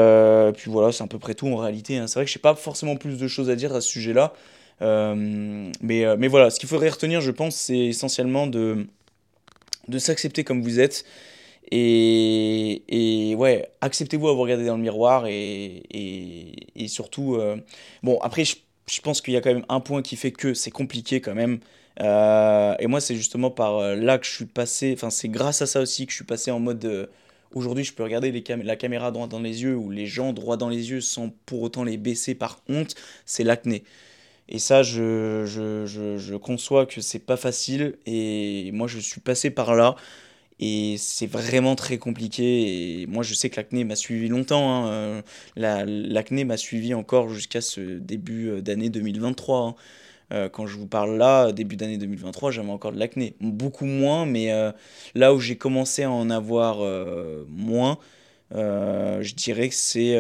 puis voilà, c'est à peu près tout en réalité. Hein. C'est vrai que j'ai pas forcément plus de choses à dire à ce sujet-là. mais, mais voilà, ce qu'il faudrait retenir, je pense, c'est essentiellement de, de s'accepter comme vous êtes et, et ouais, acceptez-vous à vous regarder dans le miroir et, et, et surtout, euh, bon, après, je, je pense qu'il y a quand même un point qui fait que c'est compliqué quand même. Euh, et moi, c'est justement par euh, là que je suis passé, enfin, c'est grâce à ça aussi que je suis passé en mode. Aujourd'hui, je peux regarder les cam la caméra droit dans les yeux ou les gens droit dans les yeux sans pour autant les baisser par honte, c'est l'acné. Et ça, je, je, je, je conçois que c'est pas facile. Et moi, je suis passé par là. Et c'est vraiment très compliqué. Et moi, je sais que l'acné m'a suivi longtemps. Hein. L'acné m'a suivi encore jusqu'à ce début euh, d'année 2023. Hein. Euh, quand je vous parle là, début d'année 2023, j'avais encore de l'acné. Beaucoup moins, mais euh, là où j'ai commencé à en avoir euh, moins, je dirais que c'est.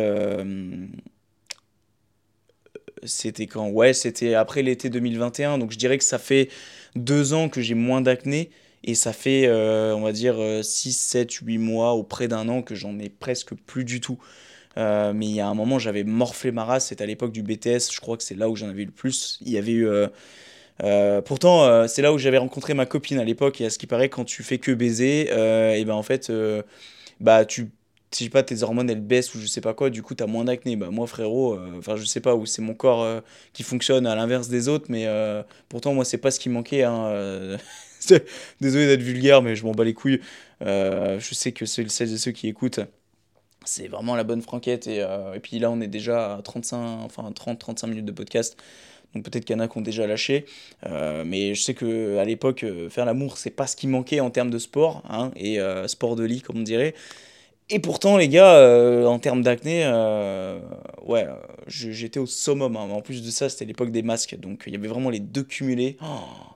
c'était quand? Ouais, c'était après l'été 2021. Donc je dirais que ça fait deux ans que j'ai moins d'acné. Et ça fait, on va dire, 6, 7, 8 mois, ou près d'un an, que j'en ai presque plus du tout. Euh, mais il y a un moment, j'avais morflé ma race. C'était à l'époque du BTS. Je crois que c'est là où j'en avais eu le plus. Il y avait eu. Euh, euh, pourtant, c'est là où j'avais rencontré ma copine à l'époque. Et à ce qui paraît, quand tu fais que baiser, et ben en fait, bah tu sais pas, tes hormones elles baissent ou je sais pas quoi, du coup t'as moins d'acné. Bah moi frérot, enfin je sais pas où c'est mon corps qui fonctionne à l'inverse des autres, mais pourtant moi c'est pas ce qui manquait. Hein, Désolé d'être vulgaire, mais je m'en bats les couilles. je sais que celles et ceux qui écoutent, c'est vraiment la bonne franquette. Et, euh, puis là, on est déjà à 35, enfin 30-35 minutes de podcast. Donc peut-être qu'il y en a qui ont déjà lâché. Euh, mais je sais qu'à l'époque, euh, faire l'amour, c'est pas ce qui manquait en termes de sport. Hein, et sport de lit, comme on dirait. Et pourtant, les gars, euh, en termes d'acné, euh, ouais, j'étais au summum. Hein. En plus de ça, c'était l'époque des masques. Donc, il y avait vraiment les deux cumulés. Oh,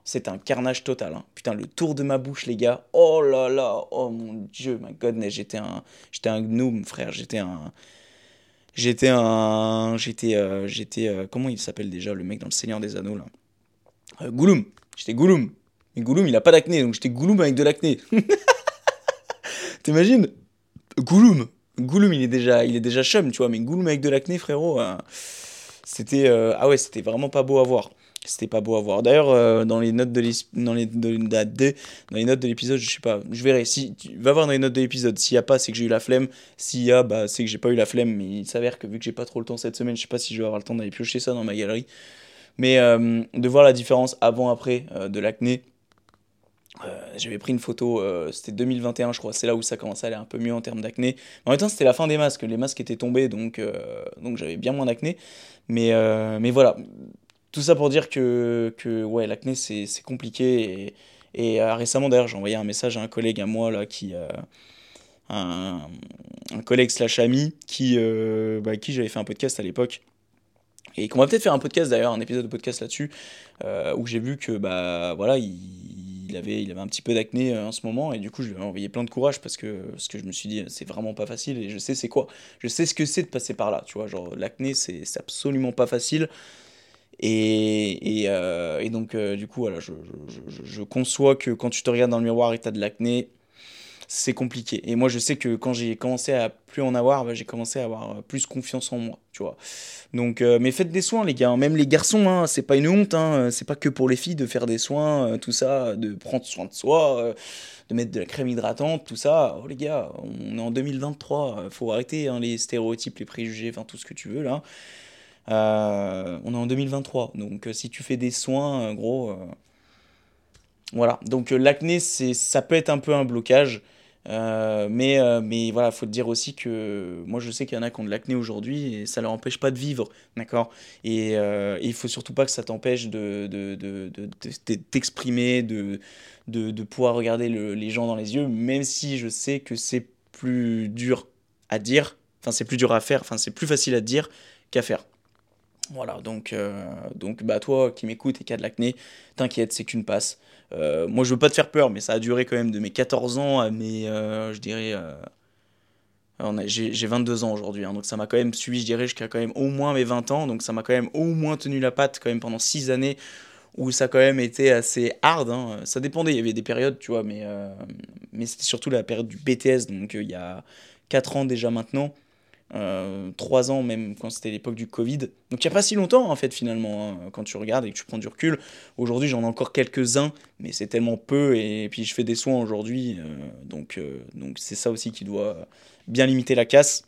c'était un carnage total. Hein. Putain, le tour de ma bouche, les gars. Oh là là. Oh mon dieu, my godness. J'étais un, j'étais un gnome, frère. J'étais un. J'étais un. J'étais. Euh, j'étais comment il s'appelle déjà, le mec dans le Seigneur des Anneaux, là? Gouloum. J'étais Gouloum. Mais Gouloum, il a pas d'acné. Donc, j'étais Gouloum avec de l'acné. T'imagines? Gouloum. Gouloum, il est déjà, il est déjà chum, tu vois, mais Gouloum avec de l'acné, frérot, euh, c'était, euh, ah ouais, c'était vraiment pas beau à voir. C'était pas beau à voir. D'ailleurs, euh, dans les notes de les, notes de l'épisode, je sais pas, je verrai. Si tu vas voir dans les notes de l'épisode, s'il y a pas, c'est que j'ai eu la flemme. S'il y a, bah, c'est que j'ai pas eu la flemme. Mais il s'avère que vu que j'ai pas trop le temps cette semaine, je sais pas si je vais avoir le temps d'aller piocher ça dans ma galerie. Mais de voir la différence avant-après de l'acné, euh, j'avais pris une photo, euh, c'était 2021 je crois, c'est là où ça commençait à aller un peu mieux en termes d'acné. En même temps c'était la fin des masques, les masques étaient tombés donc, euh, donc j'avais bien moins d'acné. Mais, mais voilà, tout ça pour dire que, que ouais, l'acné c'est compliqué. Et, et récemment d'ailleurs j'ai envoyé un message à un collègue à moi là qui... Un, un, collègue slash ami qui, bah, qui j'avais fait un podcast à l'époque et qu'on va peut-être faire un podcast d'ailleurs, un épisode de podcast là-dessus, où j'ai vu que bah voilà, il, il avait, il avait un petit peu d'acné euh, en ce moment et du coup je lui ai envoyé plein de courage parce que, parce que je me suis dit c'est vraiment pas facile et je sais c'est quoi. Je sais ce que c'est de passer par là, tu vois. Genre l'acné c'est absolument pas facile. Et, et, euh, donc euh, du coup voilà, je, je, conçois que quand tu te regardes dans le miroir et as de l'acné, c'est compliqué. Et moi, je sais que quand j'ai commencé à plus en avoir, bah, j'ai commencé à avoir plus confiance en moi, tu vois. Donc, euh, mais faites des soins, les gars. Même les garçons, hein, c'est pas une honte. Hein, c'est pas que pour les filles de faire des soins, euh, tout ça, de prendre soin de soi, euh, de mettre de la crème hydratante, tout ça. Oh, les gars, on est en 2023. faut arrêter hein, les stéréotypes, les préjugés, enfin tout ce que tu veux là. on est en 2023. Donc, si tu fais des soins, gros. voilà. Donc, l'acné, ça peut être un peu un blocage. Euh, mais, euh, mais voilà, faut dire aussi que moi je sais qu'il y en a qui ont de l'acné aujourd'hui et ça leur empêche pas de vivre, d'accord? Et, euh, il faut surtout pas que ça t'empêche de, de, de, de, t'exprimer, de, de, pouvoir regarder le, les gens dans les yeux, même si je sais que c'est plus dur à dire, enfin c'est plus dur à faire, enfin c'est plus facile à dire qu'à faire. Voilà, donc, donc bah toi qui m'écoutes et qui a de l'acné, t'inquiète, c'est qu'une passe. Euh, moi, je veux pas te faire peur, mais ça a duré quand même de mes 14 ans à mes, euh, je dirais, euh, j'ai 22 ans aujourd'hui, hein, donc ça m'a quand même suivi, je dirais, jusqu'à quand même au moins mes 20 ans, donc ça m'a quand même au moins tenu la patte quand même pendant 6 années où ça a quand même été assez hard. Hein. Ça dépendait, il y avait des périodes, tu vois, mais, mais c'était surtout la période du BTS, donc il y a 4 ans déjà maintenant. Euh, trois ans même quand c'était l'époque du Covid. Donc il n'y a pas si longtemps en fait finalement, hein, quand tu regardes et que tu prends du recul. Aujourd'hui j'en ai encore quelques-uns, mais c'est tellement peu et, puis je fais des soins aujourd'hui. Euh, donc euh, donc c'est ça aussi qui doit bien limiter la casse.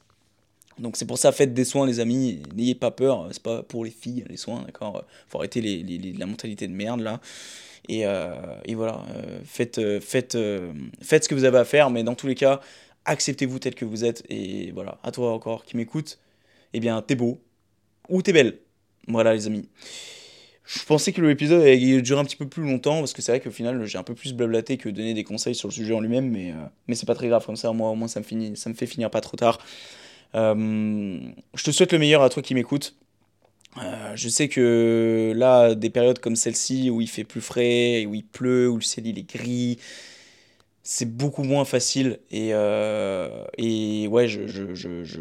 Donc c'est pour ça, faites des soins les amis, n'ayez pas peur, c'est pas pour les filles les soins, d'accord Faut arrêter les, la mentalité de merde là. Et, et voilà, faites, faites, faites ce que vous avez à faire, mais dans tous les cas, acceptez-vous tel que vous êtes, et voilà, à toi encore qui m'écoute, eh bien, t'es beau, ou t'es belle. Voilà, les amis. Je pensais que l'épisode allait durer un petit peu plus longtemps, parce que c'est vrai qu'au final, j'ai un peu plus blablaté que donner des conseils sur le sujet en lui-même, mais, euh, mais c'est pas très grave, comme ça, moi, au moins, ça me, finit, ça me fait finir pas trop tard. Euh, je te souhaite le meilleur à toi qui m'écoute. Euh, je sais que là, des périodes comme celle-ci où il fait plus frais, où il pleut, où le ciel il est gris, c'est beaucoup moins facile. Et, euh, et ouais, je, je, je, je...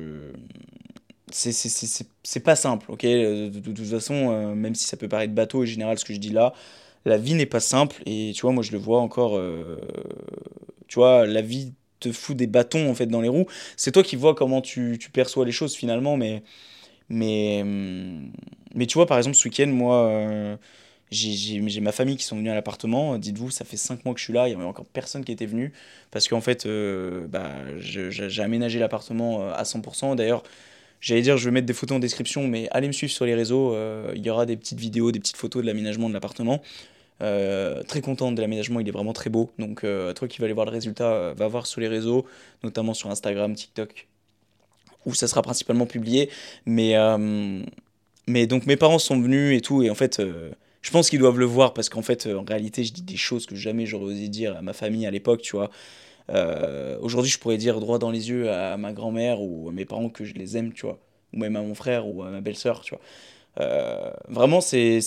c'est pas simple, ok? De, de, toute façon, même si ça peut paraître bateau en général ce que je dis là, la vie n'est pas simple. Et tu vois, moi je le vois encore, tu vois, la vie te fout des bâtons en fait dans les roues. C'est toi qui vois comment tu, tu, perçois les choses finalement, mais mais mais tu vois par exemple ce week-end moi euh, j'ai ma famille qui sont venus à l'appartement. Dites-vous, ça fait 5 mois que je suis là, il y avait encore personne qui était venu parce qu'en fait euh, bah, j'ai aménagé l'appartement euh, à 100%. D'ailleurs J'allais dire, je vais mettre des photos en description, mais allez me suivre sur les réseaux. il y aura des petites vidéos, des petites photos de l'aménagement de l'appartement. Euh, très content de l'aménagement, il est vraiment très beau. Donc, euh, toi qui vas aller voir le résultat, euh, va voir sur les réseaux, notamment sur Instagram, TikTok, où ça sera principalement publié. Mais, mais donc, mes parents sont venus et tout, et en fait, je pense qu'ils doivent le voir parce qu'en fait, en réalité, je dis des choses que jamais j'aurais osé dire à ma famille à l'époque, tu vois. Aujourd'hui, je pourrais dire droit dans les yeux à ma grand-mère ou à mes parents que je les aime, tu vois. Ou même à mon frère ou à ma belle-sœur, tu vois. vraiment, c'est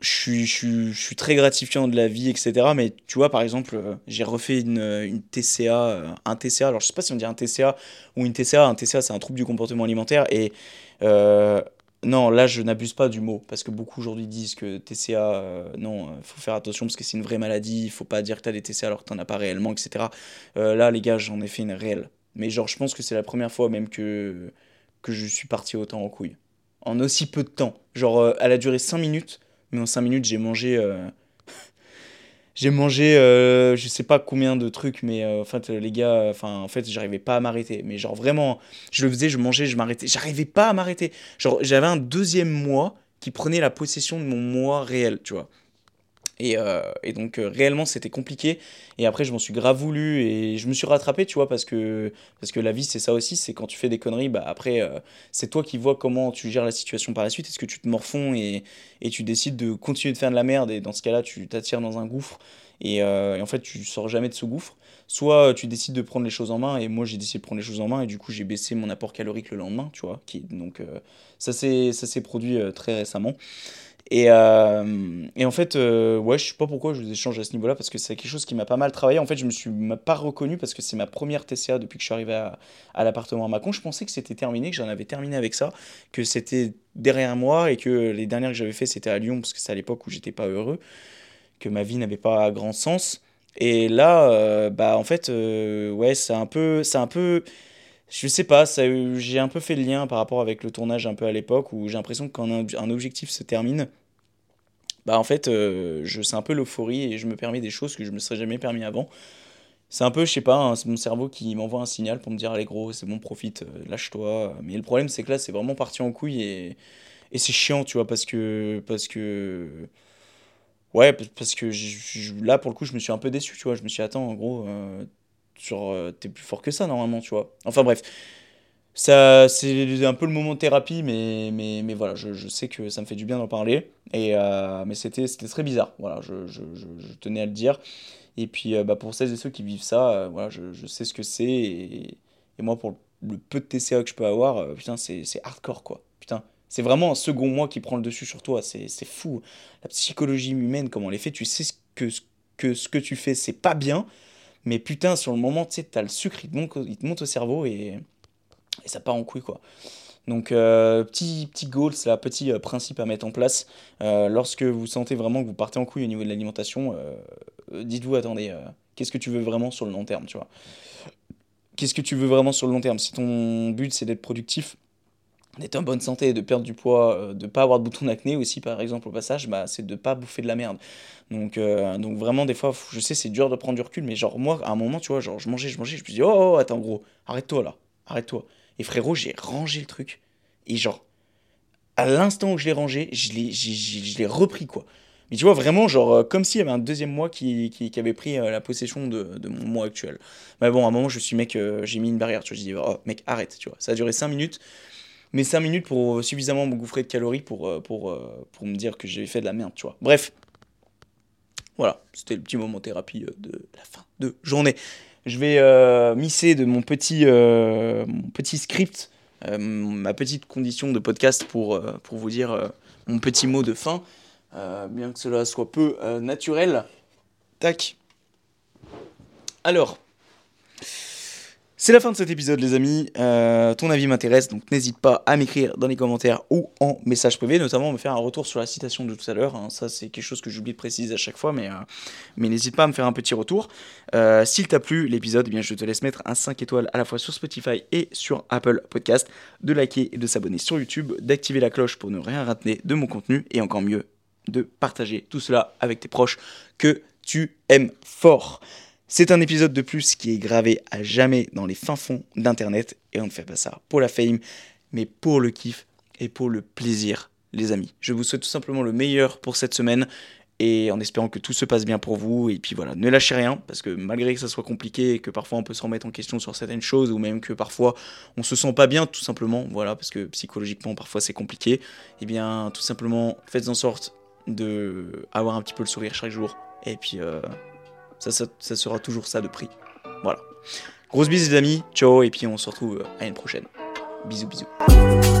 je suis, je, suis, très gratifiant de la vie, etc. Mais tu vois, par exemple, euh, j'ai refait une, une TCA, euh, un TCA. Alors, je sais pas si on dit un TCA ou une TCA. Un TCA, c'est un trouble du comportement alimentaire. Et euh, non, là, je n'abuse pas du mot. Parce que beaucoup aujourd'hui disent que TCA, non, il faut faire attention parce que c'est une vraie maladie. Il faut pas dire que tu des TCA alors que tu as pas réellement, etc. là, les gars, j'en ai fait une réelle. Mais genre, je pense que c'est la première fois même que, que je suis parti autant en couille. En aussi peu de temps. Genre, elle a duré 5 minutes mais en 5 minutes, j'ai mangé. Euh, j'ai mangé, euh, je sais pas combien de trucs, mais euh, en fait, les gars, en fait, j'arrivais pas à m'arrêter. Mais genre, vraiment, je le faisais, je mangeais, je m'arrêtais. J'arrivais pas à m'arrêter. Genre, j'avais un deuxième mois qui prenait la possession de mon moi réel, tu vois. Et, euh, et, donc euh, réellement c'était compliqué. Et après je m'en suis grave voulu et je me suis rattrapé tu vois parce que parce que la vie c'est ça aussi c'est quand tu fais des conneries bah après euh, c'est toi qui vois comment tu gères la situation par la suite. Est-ce que tu te morfonds et, et tu décides de continuer de faire de la merde et dans ce cas-là tu t'attires dans un gouffre et, en fait tu sors jamais de ce gouffre. Soit tu décides de prendre les choses en main et moi j'ai décidé de prendre les choses en main et du coup j'ai baissé mon apport calorique le lendemain tu vois qui donc ça ça s'est produit très récemment et, euh, et, en fait, euh, ouais, je sais pas pourquoi je vous échange à ce niveau-là, parce que c'est quelque chose qui m'a pas mal travaillé. En fait, je me suis pas reconnu parce que c'est ma première TCA depuis que je suis arrivé à, l'appartement à Macon. Je pensais que c'était terminé, que j'en avais terminé avec ça, que c'était derrière moi et que les dernières que j'avais fait c'était à Lyon, parce que c'est à l'époque où j'étais pas heureux, que ma vie n'avait pas grand sens. Et là, euh, bah en fait, ouais, c'est un peu, c'est un peu je sais pas, j'ai un peu fait le lien par rapport avec le tournage un peu à l'époque où j'ai l'impression que quand un, objectif se termine, bah en fait, euh, je c'est un peu l'euphorie et je me permets des choses que je me serais jamais permis avant. C'est un peu, je sais pas, hein, mon cerveau qui m'envoie un signal pour me dire allez gros, c'est bon, profite, euh, lâche-toi. Mais le problème c'est que là, c'est vraiment parti en couille et, et c'est chiant, tu vois, parce que parce que ouais, parce que là pour le coup, je me suis un peu déçu, tu vois. Je me suis dit, attends, en gros, euh, genre, t'es plus fort que ça normalement, tu vois. Enfin bref. Ça, c'est un peu le moment de thérapie, mais, mais, mais voilà, je, je sais que ça me fait du bien d'en parler. Et, euh, mais c'était, très bizarre, voilà, je, je, je, tenais à le dire. Et puis euh, bah, pour celles et ceux qui vivent ça, euh, voilà, je, sais ce que c'est. Et, moi, pour le peu de TCA que je peux avoir, putain, c'est, hardcore, quoi. Putain, c'est vraiment un second moi qui prend le dessus sur toi, c'est, fou. La psychologie humaine, comment elle est faite, tu sais que, que ce que tu fais, c'est pas bien, mais putain, sur le moment, tu sais, t'as le sucre, il te monte, au cerveau et et ça part en couille quoi. Donc euh, petit, petit goal, c'est un petit euh, principe à mettre en place. Euh, lorsque vous sentez vraiment que vous partez en couille au niveau de l'alimentation, dites-vous, attendez, qu'est-ce que tu veux vraiment sur le long terme, tu vois? Qu'est-ce que tu veux vraiment sur le long terme? Si ton but c'est d'être productif, d'être en bonne santé, de perdre du poids, de pas avoir de bouton d'acné aussi par exemple au passage, bah, c'est de pas bouffer de la merde. Donc, donc vraiment des fois, je sais c'est dur de prendre du recul, mais genre moi à un moment, tu vois, genre je mangeais, je mangeais, je me dis oh, oh attends gros, arrête-toi là, arrête-toi. Et frérot, j'ai rangé le truc. Et genre, à l'instant où je l'ai rangé, je l'ai, je l'ai repris, quoi. Mais tu vois, vraiment, genre, euh, comme s'il y avait un deuxième mois qui, qui, avait pris euh, la possession de, de, mon mois actuel. Mais bon, à un moment, je suis, mec, euh, j'ai mis une barrière, tu vois. Je dis, oh, mec, arrête, tu vois. Ça a duré 5 minutes. Mais 5 minutes pour suffisamment me gouffrer de calories pour, pour, pour me dire que j'ai fait de la merde, tu vois. Bref. Voilà, c'était le petit moment thérapie de la fin de journée je vais euh, misser de mon petit, euh, mon petit script ma petite condition de podcast pour, pour vous dire mon petit mot de fin, bien que cela soit peu naturel. Tac. Alors, c'est la fin de cet épisode, les amis. Euh, ton avis m'intéresse, donc n'hésite pas à m'écrire dans les commentaires ou en message privé, notamment me faire un retour sur la citation de tout à l'heure. Hein. Ça, c'est quelque chose que j'oublie de préciser à chaque fois, mais, euh, mais n'hésite pas à me faire un petit retour. Euh, S'il t'a plu l'épisode, eh je te laisse mettre un 5 étoiles à la fois sur Spotify et sur Apple Podcast, de liker et de s'abonner sur YouTube, d'activer la cloche pour ne rien rater de mon contenu, et encore mieux, de partager tout cela avec tes proches que tu aimes fort. C'est un épisode de plus qui est gravé à jamais dans les fins fonds d'Internet et on ne fait pas ça pour la fame, mais pour le kiff et pour le plaisir, les amis. Je vous souhaite tout simplement le meilleur pour cette semaine et en espérant que tout se passe bien pour vous. Et puis voilà, ne lâchez rien, parce que malgré que ça soit compliqué et que parfois on peut se remettre en question sur certaines choses, ou même que parfois on se sent pas bien, tout simplement, voilà, parce que psychologiquement parfois c'est compliqué, et eh bien tout simplement faites en sorte de avoir un petit peu le sourire chaque jour. Et puis euh, ça, sera toujours ça de prix. Voilà. Grosse bise les amis, ciao et puis on se retrouve à une prochaine. Bisous bisous.